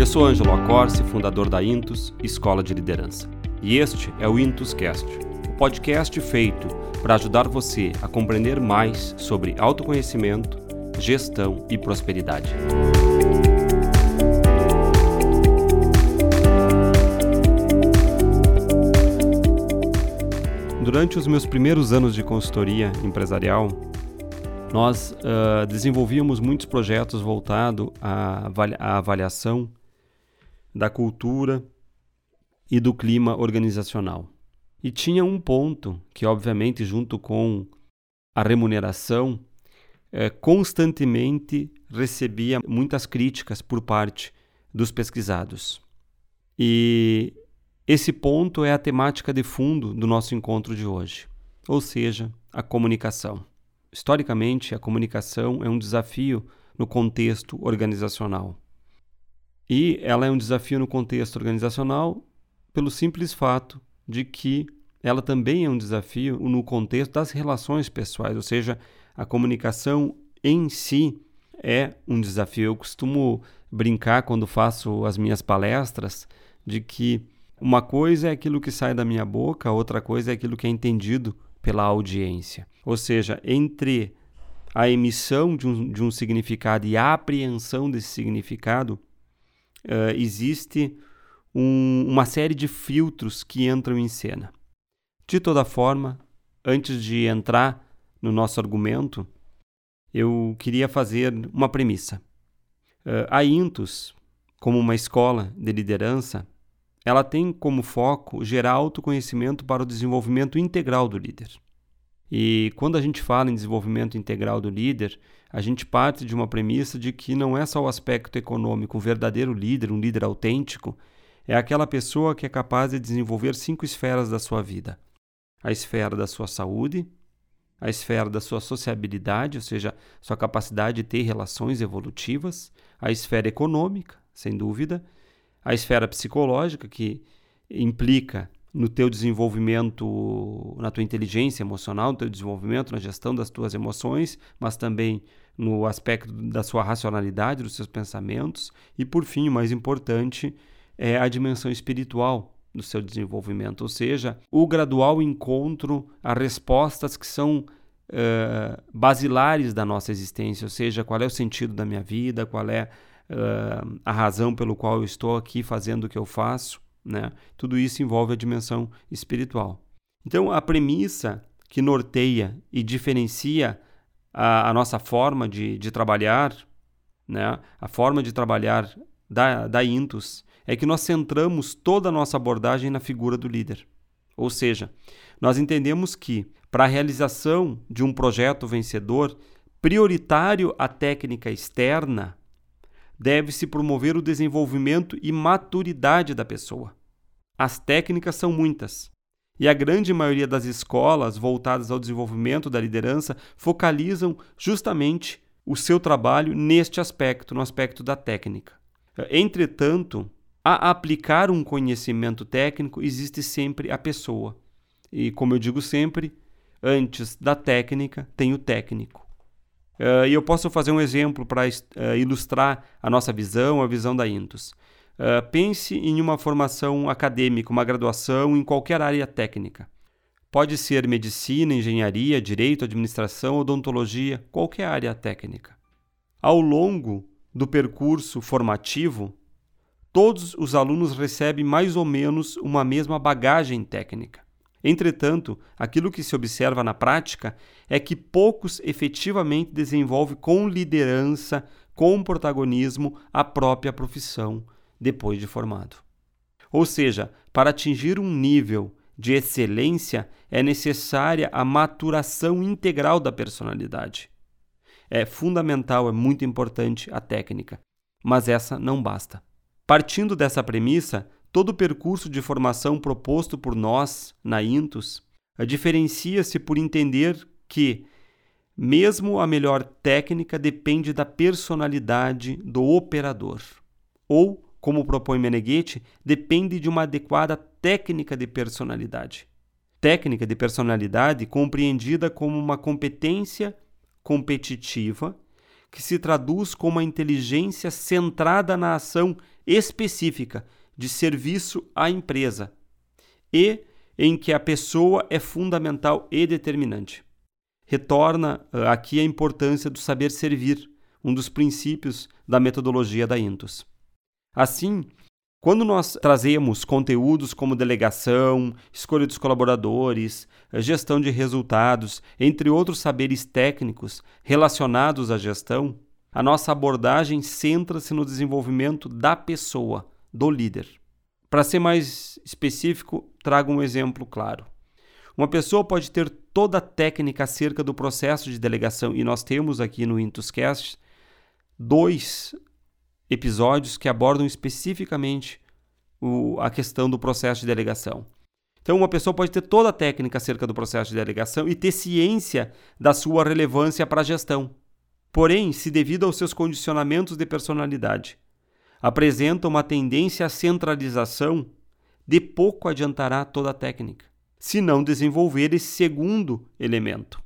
Eu sou Ângelo Acorce, fundador da Intus, Escola de Liderança. E este é o Intuscast, o podcast feito para ajudar você a compreender mais sobre autoconhecimento, gestão e prosperidade. Durante os meus primeiros anos de consultoria empresarial, nós uh, desenvolvíamos muitos projetos voltados à, à avaliação da cultura e do clima organizacional. E tinha um ponto que, obviamente, junto com a remuneração, eh, constantemente recebia muitas críticas por parte dos pesquisados. E esse ponto é a temática de fundo do nosso encontro de hoje, ou seja, a comunicação. Historicamente, a comunicação é um desafio no contexto organizacional. E ela é um desafio no contexto organizacional pelo simples fato de que ela também é um desafio no contexto das relações pessoais, ou seja, a comunicação em si é um desafio. Eu costumo brincar quando faço as minhas palestras de que uma coisa é aquilo que sai da minha boca, outra coisa é aquilo que é entendido pela audiência. Ou seja, entre a emissão de um, de um significado e a apreensão desse significado, uh, existe um, uma série de filtros que entram em cena. De toda forma, antes de entrar no nosso argumento, eu queria fazer uma premissa. Uh, a Intus, como uma escola de liderança, ela tem como foco gerar autoconhecimento para o desenvolvimento integral do líder. E quando a gente fala em desenvolvimento integral do líder, a gente parte de uma premissa de que não é só o aspecto econômico. Um verdadeiro líder, um líder autêntico, é aquela pessoa que é capaz de desenvolver cinco esferas da sua vida: a esfera da sua saúde, a esfera da sua sociabilidade, ou seja, sua capacidade de ter relações evolutivas, a esfera econômica, sem dúvida, a esfera psicológica, que implica no teu desenvolvimento, na tua inteligência emocional, no teu desenvolvimento, na gestão das tuas emoções, mas também no aspecto da sua racionalidade, dos seus pensamentos, e por fim, o mais importante, é a dimensão espiritual do seu desenvolvimento, ou seja, o gradual encontro a respostas que são uh, basilares da nossa existência, ou seja, qual é o sentido da minha vida, qual é uh, a razão pelo qual eu estou aqui fazendo o que eu faço, né? Tudo isso envolve a dimensão espiritual. Então, a premissa que norteia e diferencia a, a nossa forma de, de trabalhar, né? a forma de trabalhar da, da Intus, é que nós centramos toda a nossa abordagem na figura do líder. Ou seja, nós entendemos que, para a realização de um projeto vencedor, prioritário a técnica externa deve-se promover o desenvolvimento e maturidade da pessoa. As técnicas são muitas, e a grande maioria das escolas voltadas ao desenvolvimento da liderança focalizam justamente o seu trabalho neste aspecto, no aspecto da técnica. Entretanto, a aplicar um conhecimento técnico existe sempre a pessoa. E como eu digo sempre, antes da técnica tem o técnico. Uh, e eu posso fazer um exemplo para uh, ilustrar a nossa visão, a visão da Intus. Uh, pense em uma formação acadêmica, uma graduação em qualquer área técnica. Pode ser medicina, engenharia, direito, administração, odontologia, qualquer área técnica. Ao longo do percurso formativo, todos os alunos recebem mais ou menos uma mesma bagagem técnica. Entretanto, aquilo que se observa na prática é que poucos efetivamente desenvolvem com liderança, com protagonismo, a própria profissão depois de formado. Ou seja, para atingir um nível de excelência é necessária a maturação integral da personalidade. É fundamental, é muito importante a técnica, mas essa não basta. Partindo dessa premissa, Todo o percurso de formação proposto por nós na Intus diferencia-se por entender que, mesmo a melhor técnica depende da personalidade do operador, ou, como propõe Meneghetti, depende de uma adequada técnica de personalidade. Técnica de personalidade compreendida como uma competência competitiva que se traduz como uma inteligência centrada na ação específica de serviço à empresa e em que a pessoa é fundamental e determinante. Retorna uh, aqui a importância do saber servir, um dos princípios da metodologia da Intus. Assim, quando nós trazemos conteúdos como delegação, escolha dos colaboradores, gestão de resultados, entre outros saberes técnicos relacionados à gestão, a nossa abordagem centra-se no desenvolvimento da pessoa, do líder. Para ser mais específico, trago um exemplo claro. Uma pessoa pode ter toda a técnica acerca do processo de delegação, e nós temos aqui no Intuscast dois episódios que abordam especificamente o, a questão do processo de delegação. Então, uma pessoa pode ter toda a técnica acerca do processo de delegação e ter ciência da sua relevância para a gestão. Porém, se devido aos seus condicionamentos de personalidade, apresenta uma tendência à centralização, de pouco adiantará toda a técnica, se não desenvolver esse segundo elemento.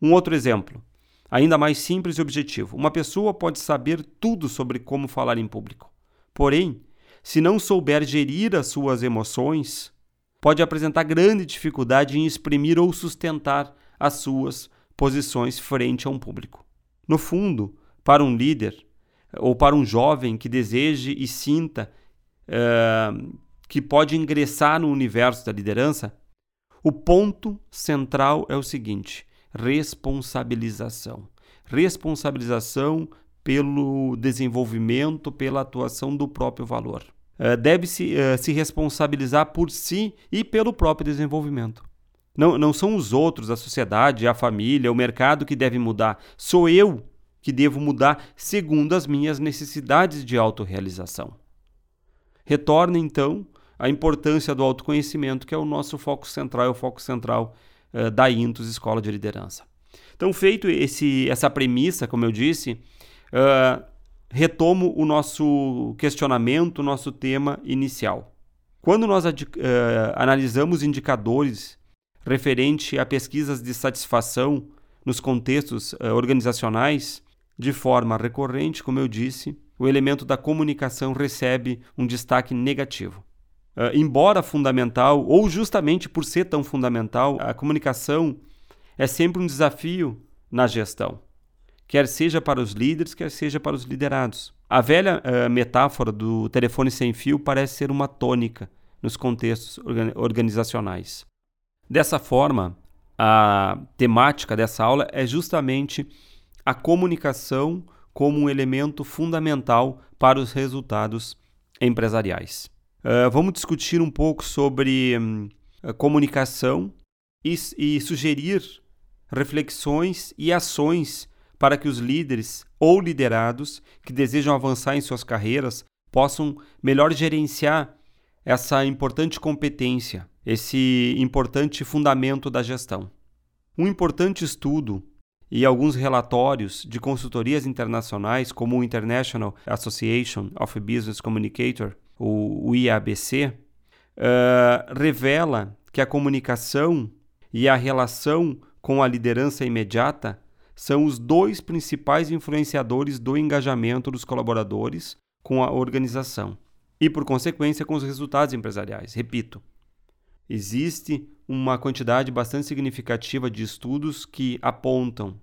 Um outro exemplo, ainda mais simples e objetivo: uma pessoa pode saber tudo sobre como falar em público, porém, se não souber gerir as suas emoções, pode apresentar grande dificuldade em exprimir ou sustentar as suas posições frente a um público. No fundo, para um líder, ou para um jovem que deseje e sinta uh, que pode ingressar no universo da liderança, o ponto central é o seguinte: responsabilização. Responsabilização pelo desenvolvimento, pela atuação do próprio valor. Uh, Deve-se uh, se responsabilizar por si e pelo próprio desenvolvimento. Não, não são os outros, a sociedade, a família, o mercado que devem mudar. Sou eu que devo mudar segundo as minhas necessidades de autorrealização. Retorna, então, a importância do autoconhecimento, que é o nosso foco central, é o foco central uh, da Intus Escola de Liderança. Então, feito esse, essa premissa, como eu disse, uh, retomo o nosso questionamento, o nosso tema inicial. Quando nós uh, analisamos indicadores referente a pesquisas de satisfação nos contextos organizacionais, de forma recorrente, como eu disse, o elemento da comunicação recebe um destaque negativo. Uh, embora fundamental, ou justamente por ser tão fundamental, a comunicação é sempre um desafio na gestão, quer seja para os líderes, quer seja para os liderados. A velha uh, metáfora do telefone sem fio parece ser uma tônica nos contextos organizacionais. Dessa forma, a temática dessa aula é justamente a comunicação como um elemento fundamental para os resultados empresariais. Uh, vamos discutir um pouco sobre um, comunicação e, e sugerir reflexões e ações para que os líderes ou liderados que desejam avançar em suas carreiras possam melhor gerenciar essa importante competência, esse importante fundamento da gestão. Um importante estudo e alguns relatórios de consultorias internacionais, como o International Association of Business Communicator, o IABC, uh, revela que a comunicação e a relação com a liderança imediata são os dois principais influenciadores do engajamento dos colaboradores com a organização e, por consequência, com os resultados empresariais. Repito, existe uma quantidade bastante significativa de estudos que apontam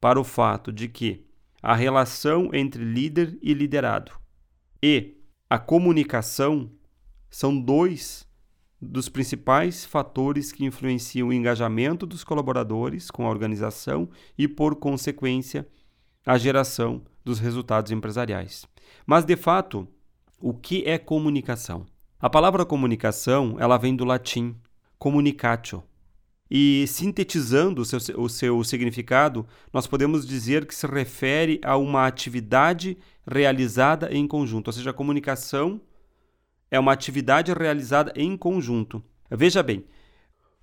para o fato de que a relação entre líder e liderado e a comunicação são dois dos principais fatores que influenciam o engajamento dos colaboradores com a organização e, por consequência, a geração dos resultados empresariais. Mas, de fato, o que é comunicação? A palavra comunicação, ela vem do latim communicatio. E sintetizando o seu, o seu significado, nós podemos dizer que se refere a uma atividade realizada em conjunto, ou seja, a comunicação é uma atividade realizada em conjunto. Veja bem,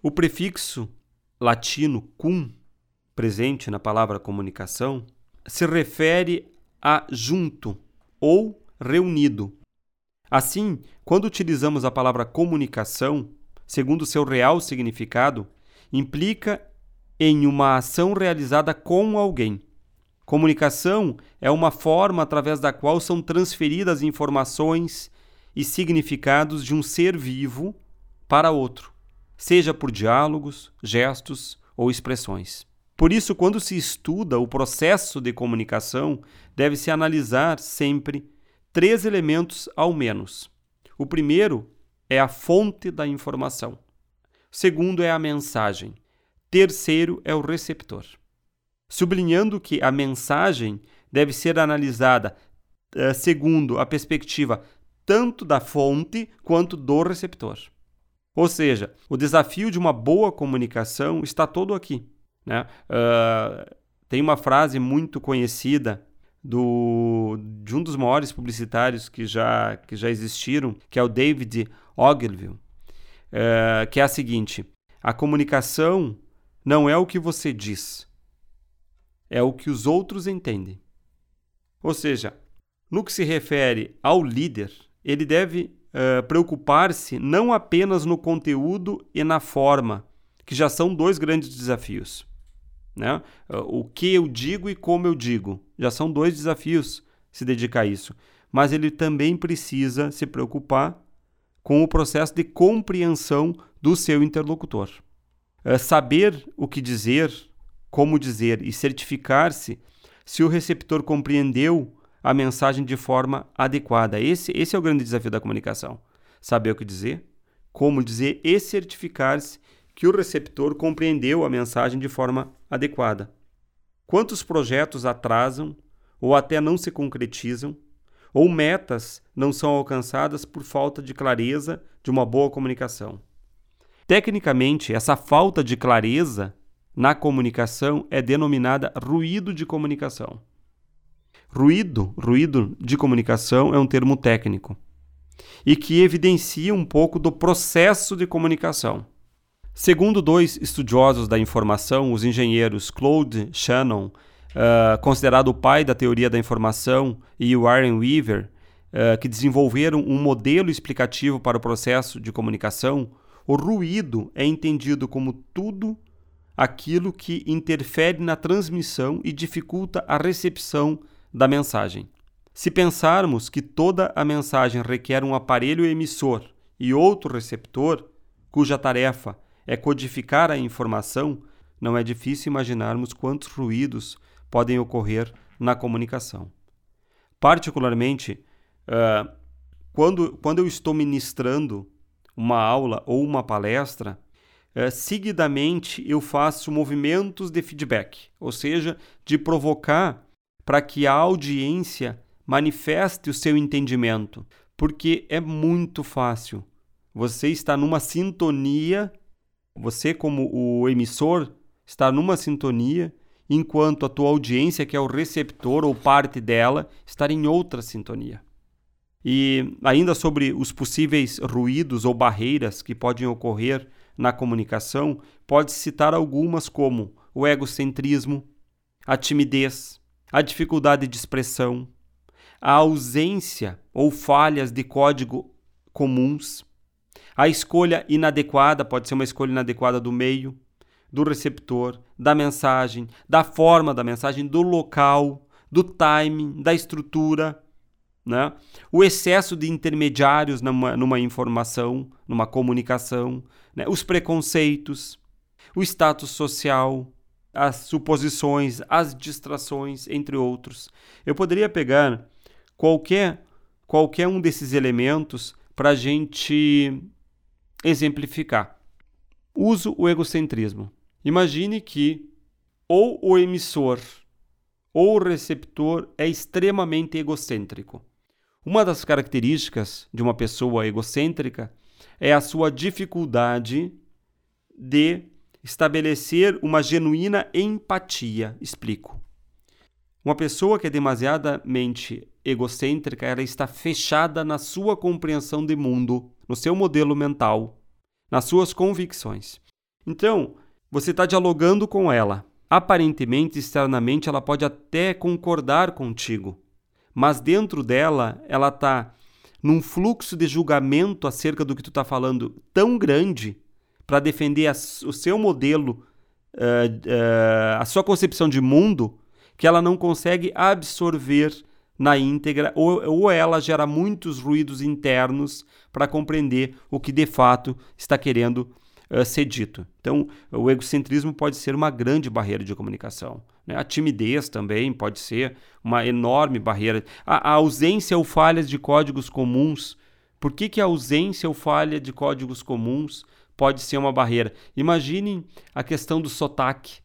o prefixo latino cum, presente na palavra comunicação, se refere a junto ou reunido. Assim, quando utilizamos a palavra comunicação, segundo seu real significado, implica em uma ação realizada com alguém, Comunicação é uma forma através da qual são transferidas informações e significados de um ser vivo para outro, seja por diálogos, gestos ou expressões. Por isso, quando se estuda o processo de comunicação, deve-se analisar sempre três elementos ao menos. O primeiro é a fonte da informação. Segundo é a mensagem. Terceiro é o receptor. Sublinhando que a mensagem deve ser analisada uh, segundo a perspectiva tanto da fonte quanto do receptor. Ou seja, o desafio de uma boa comunicação está todo aqui. Né? Uh, tem uma frase muito conhecida do, de um dos maiores publicitários que já, que já existiram, que é o David Ogilvy, uh, que é a seguinte: a comunicação não é o que você diz, é o que os outros entendem. Ou seja, no que se refere ao líder, ele deve uh, preocupar-se não apenas no conteúdo e na forma, que já são dois grandes desafios né? O que eu digo e como eu digo. Já são dois desafios se dedicar a isso. Mas ele também precisa se preocupar com o processo de compreensão do seu interlocutor. É saber o que dizer, como dizer e certificar-se se o receptor compreendeu a mensagem de forma adequada. Esse, esse é o grande desafio da comunicação. Saber o que dizer, como dizer e certificar-se que o receptor compreendeu a mensagem de forma adequada. Quantos projetos atrasam ou até não se concretizam, ou metas não são alcançadas por falta de clareza de uma boa comunicação? Tecnicamente, essa falta de clareza na comunicação é denominada ruído de comunicação. Ruído, ruído de comunicação é um termo técnico e que evidencia um pouco do processo de comunicação. Segundo dois estudiosos da informação, os engenheiros Claude Shannon, uh, considerado o pai da teoria da informação, e Warren Weaver, uh, que desenvolveram um modelo explicativo para o processo de comunicação, o ruído é entendido como tudo aquilo que interfere na transmissão e dificulta a recepção da mensagem. Se pensarmos que toda a mensagem requer um aparelho emissor e outro receptor, cuja tarefa é codificar a informação, não é difícil imaginarmos quantos ruídos podem ocorrer na comunicação. Particularmente, uh, quando, quando eu estou ministrando uma aula ou uma palestra, seguidamente eu faço movimentos de feedback, ou seja, de provocar para que a audiência manifeste o seu entendimento, porque é muito fácil. Você está numa sintonia você, como o emissor, está numa sintonia, enquanto a tua audiência, que é o receptor ou parte dela, está em outra sintonia. E ainda sobre os possíveis ruídos ou barreiras que podem ocorrer na comunicação, pode citar algumas como o egocentrismo, a timidez, a dificuldade de expressão, a ausência ou falhas de código comuns, a escolha inadequada pode ser uma escolha inadequada do meio, do receptor, da mensagem, da forma da mensagem, do local, do timing, da estrutura. Né? O excesso de intermediários numa, numa informação, numa comunicação, né? os preconceitos, o status social, as suposições, as distrações, entre outros. Eu poderia pegar qualquer, qualquer um desses elementos para a gente exemplificar. Uso o egocentrismo. Imagine que ou o emissor ou o receptor é extremamente egocêntrico. Uma das características de uma pessoa egocêntrica é a sua dificuldade de estabelecer uma genuína empatia. Explico. Uma pessoa que é demasiadamente egocêntrica, ela está fechada na sua compreensão de mundo, no seu modelo mental, nas suas convicções. Então, você está dialogando com ela. Aparentemente, externamente, ela pode até concordar contigo, mas dentro dela, ela está num fluxo de julgamento acerca do que tu está falando tão grande para defender a, o seu modelo, uh, uh, a sua concepção de mundo, que ela não consegue absorver na íntegra ou, ou ela gera muitos ruídos internos para compreender o que de fato está querendo uh, ser dito. Então, o egocentrismo pode ser uma grande barreira de comunicação. Né? A timidez também pode ser uma enorme barreira. A, a ausência ou falhas de códigos comuns. Por que, que a ausência ou falha de códigos comuns pode ser uma barreira? Imaginem a questão do sotaque,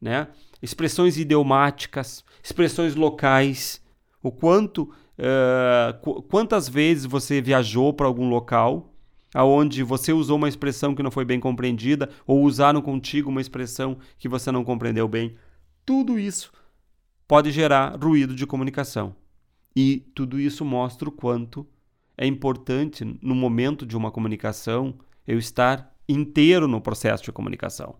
né? expressões idiomáticas, expressões locais. O quanto, uh, quantas vezes você viajou para algum local aonde você usou uma expressão que não foi bem compreendida ou usaram contigo uma expressão que você não compreendeu bem. Tudo isso pode gerar ruído de comunicação. E tudo isso mostra o quanto é importante, no momento de uma comunicação, eu estar inteiro no processo de comunicação.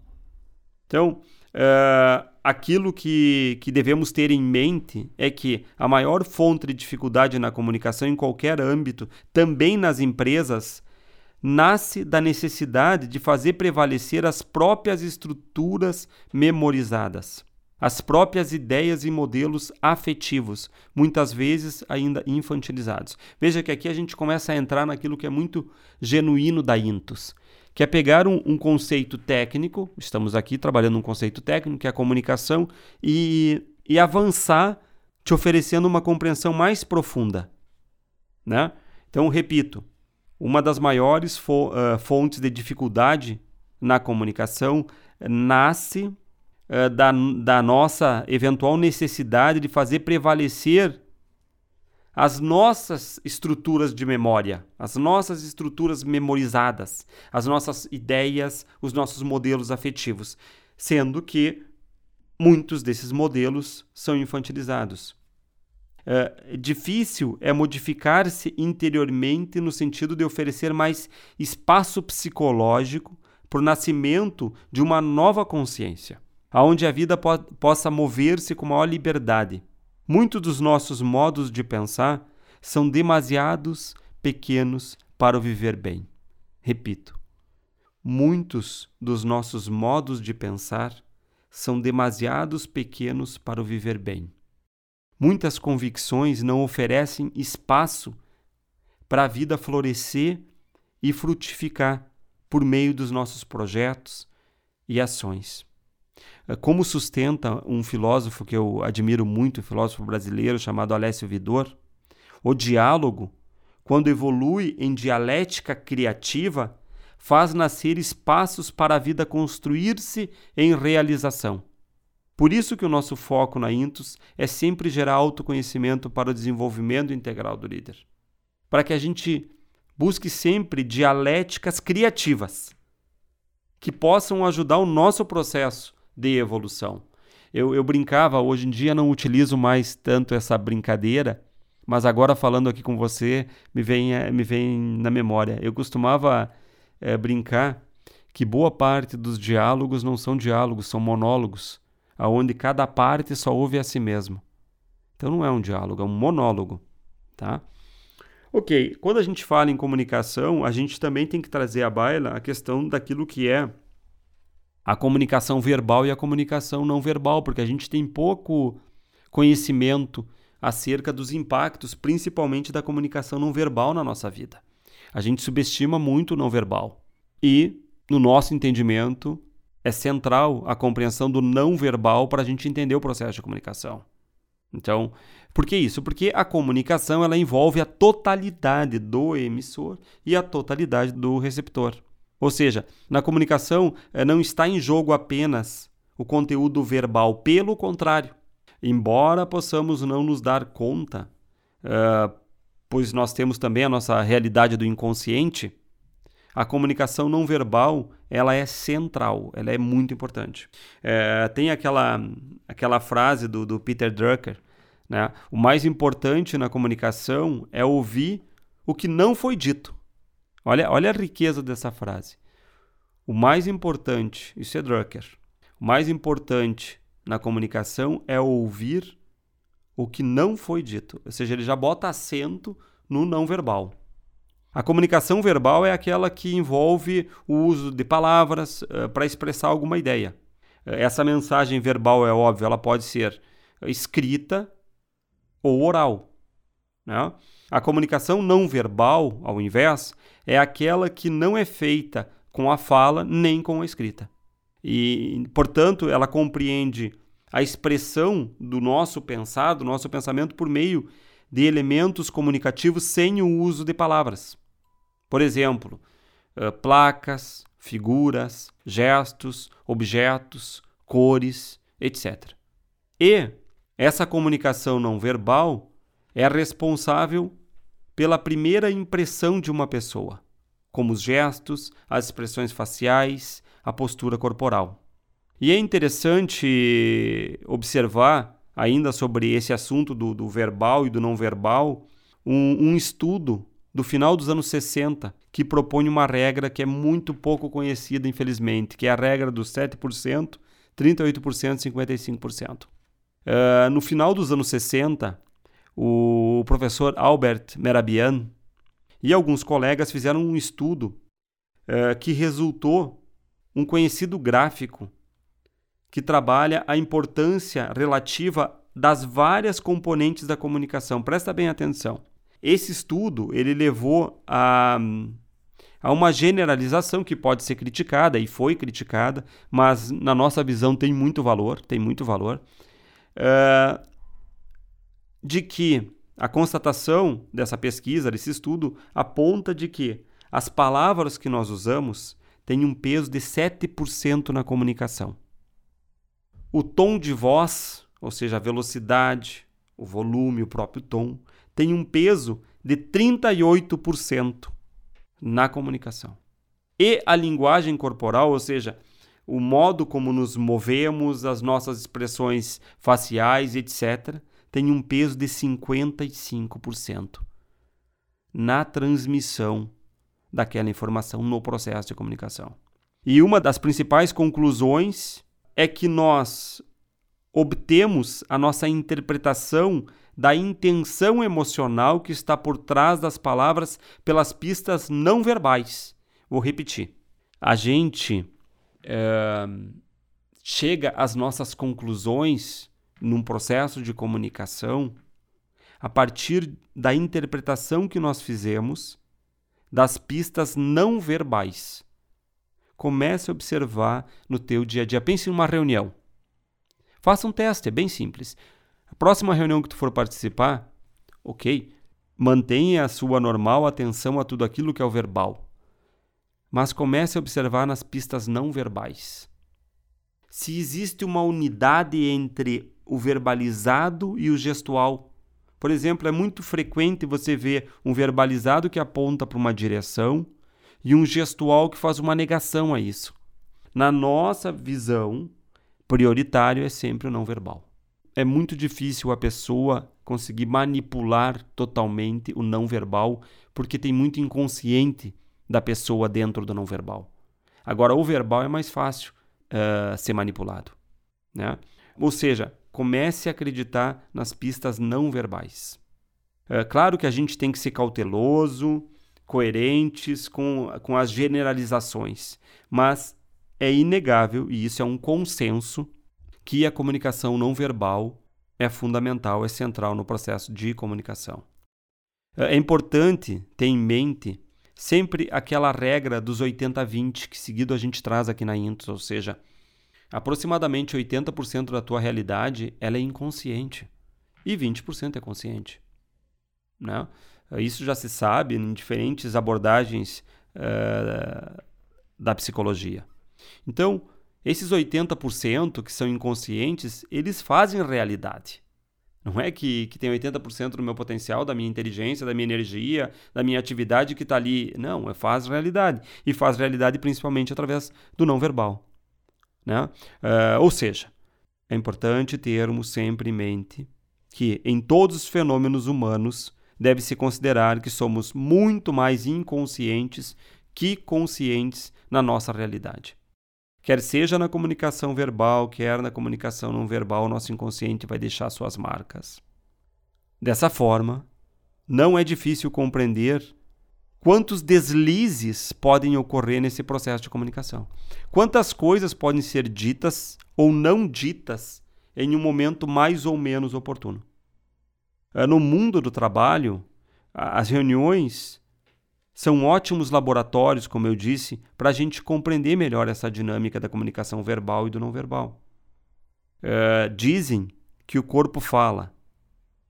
Então, uh, aquilo que, que devemos ter em mente é que a maior fonte de dificuldade na comunicação em qualquer âmbito, também nas empresas, nasce da necessidade de fazer prevalecer as próprias estruturas memorizadas as próprias ideias e modelos afetivos, muitas vezes ainda infantilizados. Veja que aqui a gente começa a entrar naquilo que é muito genuíno da Intus, que é pegar um, um conceito técnico, estamos aqui trabalhando um conceito técnico, que é a comunicação, e, e avançar te oferecendo uma compreensão mais profunda. Né? Então, repito, uma das maiores fo uh, fontes de dificuldade na comunicação nasce uh, da, da nossa eventual necessidade de fazer prevalecer as nossas estruturas de memória, as nossas estruturas memorizadas, as nossas ideias, os nossos modelos afetivos, sendo que muitos desses modelos são infantilizados. Uh, difícil é modificar-se interiormente no sentido de oferecer mais espaço psicológico para o nascimento de uma nova consciência aonde a vida po possa mover-se com maior liberdade. Muitos dos nossos modos de pensar são demasiados pequenos para o viver bem. Repito, muitos dos nossos modos de pensar são demasiados pequenos para o viver bem. Muitas convicções não oferecem espaço para a vida florescer e frutificar por meio dos nossos projetos e ações. É, como sustenta um filósofo que eu admiro muito, um filósofo brasileiro chamado Alessio Vidor, o diálogo, quando evolui em dialética criativa, faz nascer espaços para a vida construir-se em realização. Por isso que o nosso foco na Intus é sempre gerar autoconhecimento para o desenvolvimento integral do líder. Para que a gente busque sempre dialéticas criativas que possam ajudar o nosso processo de evolução. Eu, eu brincava, hoje em dia não utilizo mais tanto essa brincadeira, mas agora falando aqui com você, me vem, eh, me vem na memória. Eu costumava é, brincar que boa parte dos diálogos não são diálogos, são monólogos, aonde cada parte só ouve a si mesmo. Então não é um diálogo, é um monólogo, tá? Ok, quando a gente fala em comunicação, a gente também tem que trazer à baila a questão daquilo que é a comunicação verbal e a comunicação não verbal, porque a gente tem pouco conhecimento acerca dos impactos, principalmente da comunicação não verbal na nossa vida. A gente subestima muito o não verbal. E, no nosso entendimento, é central a compreensão do não verbal para a gente entender o processo de comunicação. Então, por que isso? Porque a comunicação ela envolve a totalidade do emissor e a totalidade do receptor. Ou seja, na comunicação eh, não está em jogo apenas o conteúdo verbal, pelo contrário, embora possamos não nos dar conta, uh, pois nós temos também a nossa realidade do inconsciente, a comunicação não verbal ela é central, ela é muito importante. É, tem aquela, aquela frase do, do Peter Drucker, né? o mais importante na comunicação é ouvir o que não foi dito. Olha, olha a riqueza dessa frase. O mais importante, isso é Drucker, o mais importante na comunicação é ouvir o que não foi dito. Ou seja, ele já bota acento no não verbal. A comunicação verbal é aquela que envolve o uso de palavras uh, para expressar alguma ideia. Essa mensagem verbal é óbvio, ela pode ser escrita ou oral. Né? A comunicação não verbal, ao invés, é aquela que não é feita com a fala nem com a escrita. E, portanto, ela compreende a expressão do nosso pensar, do nosso pensamento por meio de elementos comunicativos sem o uso de palavras. Por exemplo, placas, figuras, gestos, objetos, cores, etc. E essa comunicação não verbal é responsável pela primeira impressão de uma pessoa, como os gestos, as expressões faciais, a postura corporal. E é interessante observar, ainda sobre esse assunto do, do verbal e do não verbal, um, um estudo do final dos anos 60 que propõe uma regra que é muito pouco conhecida, infelizmente, que é a regra dos 7%, 38% e 55%. Uh, no final dos anos 60, o professor Albert Merabian e alguns colegas fizeram um estudo uh, que resultou um conhecido gráfico que trabalha a importância relativa das várias componentes da comunicação. Presta bem atenção. Esse estudo ele levou a, a uma generalização que pode ser criticada e foi criticada, mas na nossa visão tem muito valor, tem muito valor, uh, de que a constatação dessa pesquisa, desse estudo, aponta de que as palavras que nós usamos têm um peso de 7% na comunicação. O tom de voz, ou seja, a velocidade, o volume, o próprio tom, tem um peso de 38% na comunicação. E a linguagem corporal, ou seja, o modo como nos movemos, as nossas expressões faciais, etc., tem um peso de 55% na transmissão daquela informação no processo de comunicação. E uma das principais conclusões é que nós obtemos a nossa interpretação da intenção emocional que está por trás das palavras pelas pistas não verbais. Vou repetir. A gente é, chega às nossas conclusões num processo de comunicação a partir da interpretação que nós fizemos das pistas não verbais comece a observar no teu dia a dia. Pense em uma reunião. Faça um teste, é bem simples. A próxima reunião que tu for participar, ok, mantenha a sua normal atenção a tudo aquilo que é o verbal. Mas comece a observar nas pistas não verbais. Se existe uma unidade entre o verbalizado e o gestual. Por exemplo, é muito frequente você ver um verbalizado que aponta para uma direção e um gestual que faz uma negação a isso. Na nossa visão, prioritário é sempre o não verbal. É muito difícil a pessoa conseguir manipular totalmente o não verbal, porque tem muito inconsciente da pessoa dentro do não verbal. Agora, o verbal é mais fácil uh, ser manipulado. Né? Ou seja, comece a acreditar nas pistas não verbais. É claro que a gente tem que ser cauteloso, coerentes com, com as generalizações, mas é inegável, e isso é um consenso, que a comunicação não verbal é fundamental, é central no processo de comunicação. É importante ter em mente sempre aquela regra dos 80-20 que seguido a gente traz aqui na Intus, ou seja, aproximadamente 80% da tua realidade ela é inconsciente e 20% é consciente. Né? Isso já se sabe em diferentes abordagens uh, da psicologia. Então, esses 80% que são inconscientes, eles fazem realidade. Não é que, que tem 80% do meu potencial, da minha inteligência, da minha energia, da minha atividade que está ali. Não, é faz realidade. E faz realidade principalmente através do não verbal. Né? Uh, ou seja, é importante termos sempre em mente que em todos os fenômenos humanos deve-se considerar que somos muito mais inconscientes que conscientes na nossa realidade. Quer seja na comunicação verbal, quer na comunicação não verbal, nosso inconsciente vai deixar suas marcas. Dessa forma, não é difícil compreender quantos deslizes podem ocorrer nesse processo de comunicação. Quantas coisas podem ser ditas ou não ditas em um momento mais ou menos oportuno. Ah, no mundo do trabalho, as reuniões são ótimos laboratórios, como eu disse, para a gente compreender melhor essa dinâmica da comunicação verbal e do não verbal. Uh, dizem que o corpo fala.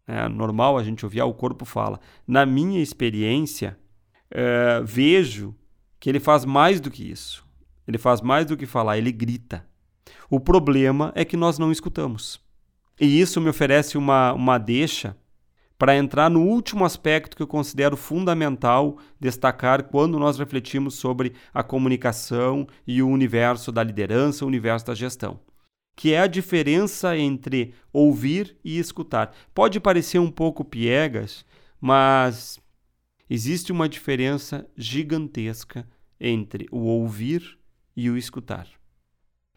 É normal a gente ouvir, ah, o corpo fala. Na minha experiência, uh, vejo que ele faz mais do que isso. Ele faz mais do que falar, ele grita. O problema é que nós não escutamos. E isso me oferece uma, uma deixa para entrar no último aspecto que eu considero fundamental destacar quando nós refletimos sobre a comunicação e o universo da liderança, o universo da gestão, que é a diferença entre ouvir e escutar. Pode parecer um pouco piegas, mas existe uma diferença gigantesca entre o ouvir e o escutar.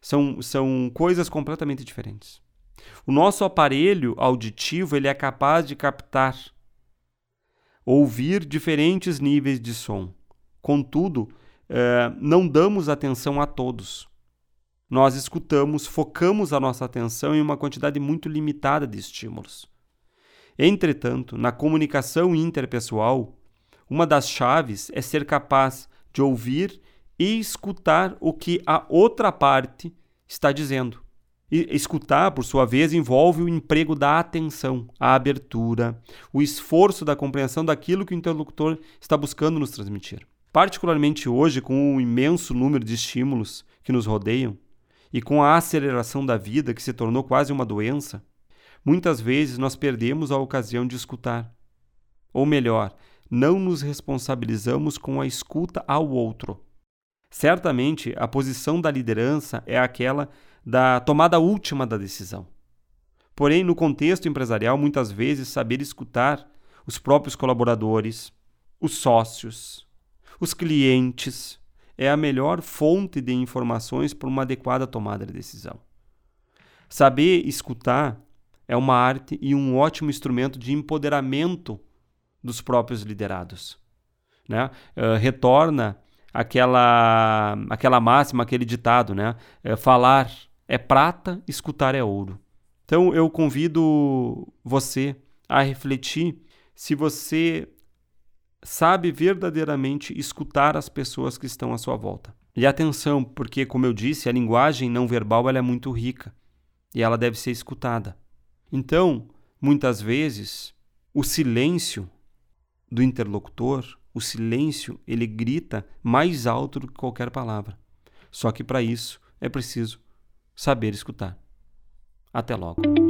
São, são coisas completamente diferentes. O nosso aparelho auditivo ele é capaz de captar, ouvir diferentes níveis de som. Contudo, eh, não damos atenção a todos. Nós escutamos, focamos a nossa atenção em uma quantidade muito limitada de estímulos. Entretanto, na comunicação interpessoal, uma das chaves é ser capaz de ouvir e escutar o que a outra parte está dizendo. E escutar, por sua vez, envolve o emprego da atenção, a abertura, o esforço da compreensão daquilo que o interlocutor está buscando nos transmitir. Particularmente hoje, com o imenso número de estímulos que nos rodeiam e com a aceleração da vida que se tornou quase uma doença, muitas vezes nós perdemos a ocasião de escutar. Ou melhor, não nos responsabilizamos com a escuta ao outro. Certamente, a posição da liderança é aquela da tomada última da decisão. Porém, no contexto empresarial, muitas vezes saber escutar os próprios colaboradores, os sócios, os clientes é a melhor fonte de informações para uma adequada tomada de decisão. Saber escutar é uma arte e um ótimo instrumento de empoderamento dos próprios liderados. Né? Uh, retorna aquela, aquela máxima, aquele ditado, né? Uh, falar é prata, escutar é ouro. Então eu convido você a refletir se você sabe verdadeiramente escutar as pessoas que estão à sua volta. E atenção, porque como eu disse, a linguagem não verbal ela é muito rica e ela deve ser escutada. Então, muitas vezes, o silêncio do interlocutor, o silêncio, ele grita mais alto do que qualquer palavra. Só que para isso é preciso saber escutar. Até logo.